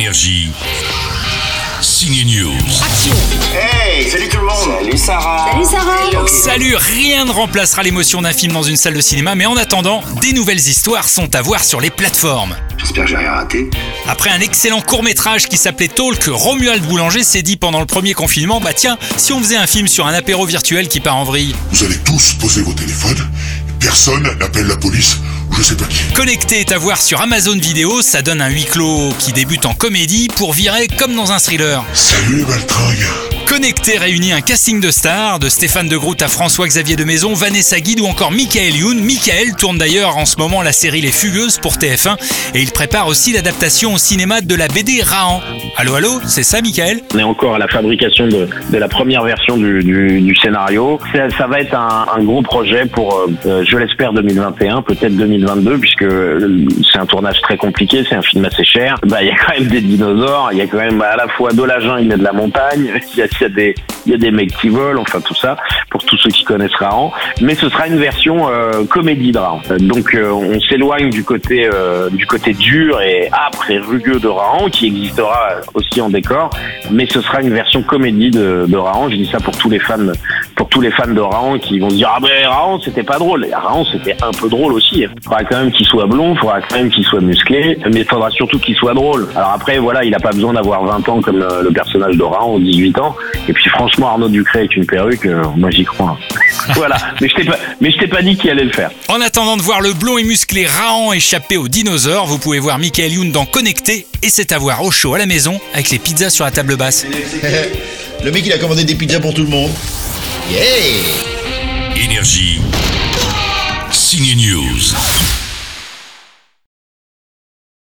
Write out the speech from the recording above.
Énergie. Signe News. Hey, salut tout le monde Salut Sarah Salut Sarah Salut, rien ne remplacera l'émotion d'un film dans une salle de cinéma, mais en attendant, des nouvelles histoires sont à voir sur les plateformes. J'espère que j'ai rien raté. Après un excellent court-métrage qui s'appelait Talk, Romuald Boulanger s'est dit pendant le premier confinement, bah tiens, si on faisait un film sur un apéro virtuel qui part en vrille. Vous allez tous poser vos téléphones, personne n'appelle la police ou je sais pas qui. Connecté est à voir sur Amazon Vidéo, ça donne un huis clos qui débute en comédie pour virer comme dans un thriller. Salut les baltringues Connecté réunit un casting de stars, de Stéphane de Groot à François-Xavier de Maison, Vanessa Guide ou encore Michael Youn. Michael tourne d'ailleurs en ce moment la série Les Fugueuses pour TF1 et il prépare aussi l'adaptation au cinéma de la BD Rahan. Allô, allô, c'est ça Michael? On est encore à la fabrication de, la première version du, scénario. Ça, va être un, gros projet pour, euh, euh, je l'espère, 2021, peut-être 2022, puisque euh, c'est un tournage très compliqué, c'est un film assez cher. Bah, il y a quand même des dinosaures, il y a quand même à la fois de la jungle, a de la montagne, il y a des, il y a des mecs qui volent, enfin tout ça, pour tous ceux qui connaissent Rahan. Mais ce sera une version euh, comédie de Rahan. Donc euh, on s'éloigne du côté euh, du côté dur et âpre et rugueux de Rahan, qui existera aussi en décor, mais ce sera une version comédie de, de Rahan. Je dis ça pour tous les fans, pour tous les fans de Rahan qui vont se dire ah ben Rahan c'était pas drôle. Et Rahan c'était un peu drôle aussi. Il faudra quand même qu'il soit blond, il faudra quand même qu'il soit musclé, mais il faudra surtout qu'il soit drôle. Alors après voilà, il a pas besoin d'avoir 20 ans comme le, le personnage de ou 18 ans. Et puis franchement Arnaud Ducré avec une perruque, euh, moi j'y crois. voilà, mais je t'ai pas, mais je t'ai pas dit qui allait le faire. En attendant de voir le blond et musclé Rahan échapper aux dinosaures, vous pouvez voir Michael Youn dans Connecté et c'est à voir au chaud à la maison avec les pizzas sur la table basse. Le mec il a commandé des pizzas pour tout le monde. Yeah Énergie. Signe News.